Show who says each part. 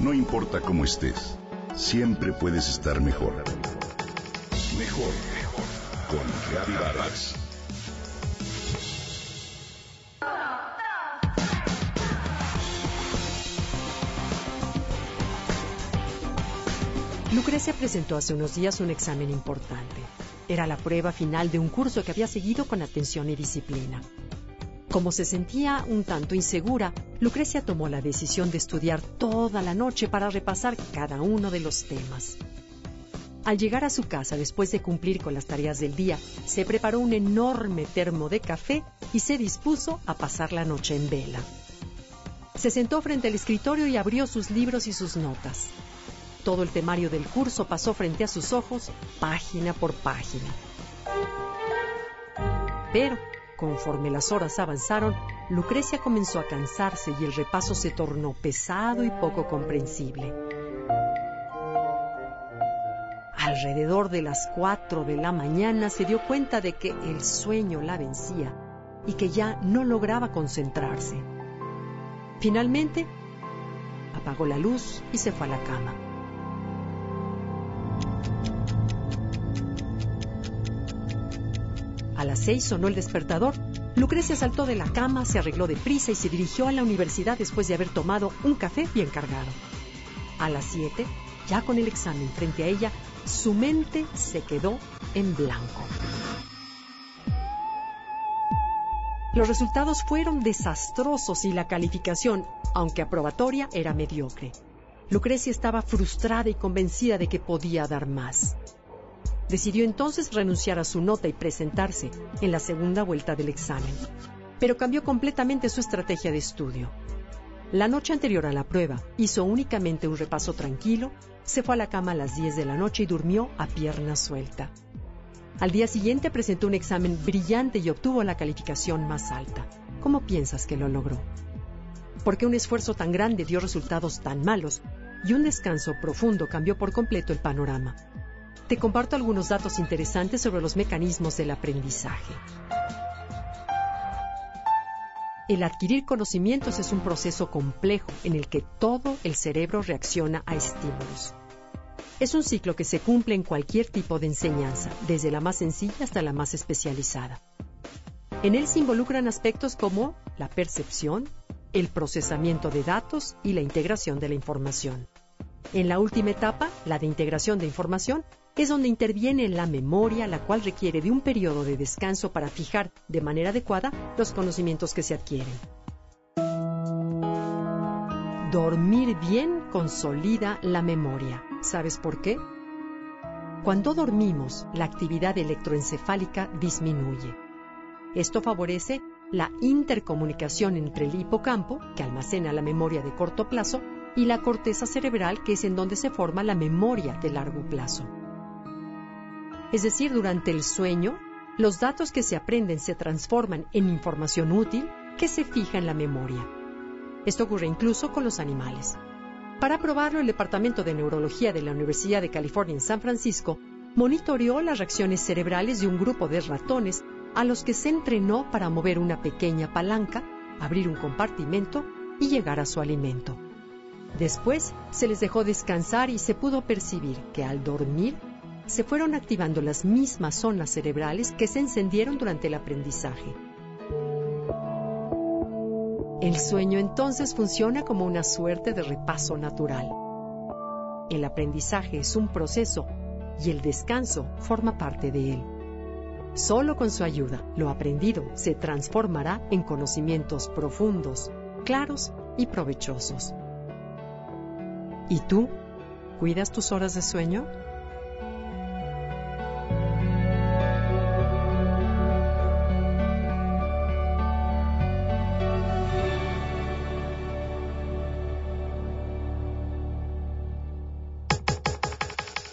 Speaker 1: No importa cómo estés, siempre puedes estar mejor. Mejor, mejor. Con Reavivadas.
Speaker 2: Lucrecia presentó hace unos días un examen importante. Era la prueba final de un curso que había seguido con atención y disciplina. Como se sentía un tanto insegura, Lucrecia tomó la decisión de estudiar toda la noche para repasar cada uno de los temas. Al llegar a su casa después de cumplir con las tareas del día, se preparó un enorme termo de café y se dispuso a pasar la noche en vela. Se sentó frente al escritorio y abrió sus libros y sus notas. Todo el temario del curso pasó frente a sus ojos, página por página. Pero, conforme las horas avanzaron, Lucrecia comenzó a cansarse y el repaso se tornó pesado y poco comprensible. Alrededor de las cuatro de la mañana se dio cuenta de que el sueño la vencía y que ya no lograba concentrarse. Finalmente, apagó la luz y se fue a la cama. A las seis sonó el despertador. Lucrecia saltó de la cama, se arregló deprisa y se dirigió a la universidad después de haber tomado un café bien cargado. A las siete, ya con el examen frente a ella, su mente se quedó en blanco. Los resultados fueron desastrosos y la calificación, aunque aprobatoria, era mediocre. Lucrecia estaba frustrada y convencida de que podía dar más. Decidió entonces renunciar a su nota y presentarse en la segunda vuelta del examen, pero cambió completamente su estrategia de estudio. La noche anterior a la prueba hizo únicamente un repaso tranquilo, se fue a la cama a las 10 de la noche y durmió a pierna suelta. Al día siguiente presentó un examen brillante y obtuvo la calificación más alta. ¿Cómo piensas que lo logró? ¿Por qué un esfuerzo tan grande dio resultados tan malos y un descanso profundo cambió por completo el panorama te comparto algunos datos interesantes sobre los mecanismos del aprendizaje. El adquirir conocimientos es un proceso complejo en el que todo el cerebro reacciona a estímulos. Es un ciclo que se cumple en cualquier tipo de enseñanza, desde la más sencilla hasta la más especializada. En él se involucran aspectos como la percepción, el procesamiento de datos y la integración de la información. En la última etapa, la de integración de información, es donde interviene la memoria, la cual requiere de un periodo de descanso para fijar de manera adecuada los conocimientos que se adquieren. Dormir bien consolida la memoria. ¿Sabes por qué? Cuando dormimos, la actividad electroencefálica disminuye. Esto favorece la intercomunicación entre el hipocampo, que almacena la memoria de corto plazo, y la corteza cerebral, que es en donde se forma la memoria de largo plazo. Es decir, durante el sueño, los datos que se aprenden se transforman en información útil que se fija en la memoria. Esto ocurre incluso con los animales. Para probarlo, el Departamento de Neurología de la Universidad de California en San Francisco monitoreó las reacciones cerebrales de un grupo de ratones a los que se entrenó para mover una pequeña palanca, abrir un compartimento y llegar a su alimento. Después se les dejó descansar y se pudo percibir que al dormir se fueron activando las mismas zonas cerebrales que se encendieron durante el aprendizaje. El sueño entonces funciona como una suerte de repaso natural. El aprendizaje es un proceso y el descanso forma parte de él. Solo con su ayuda, lo aprendido se transformará en conocimientos profundos, claros y provechosos. ¿Y tú? ¿Cuidas tus horas de sueño?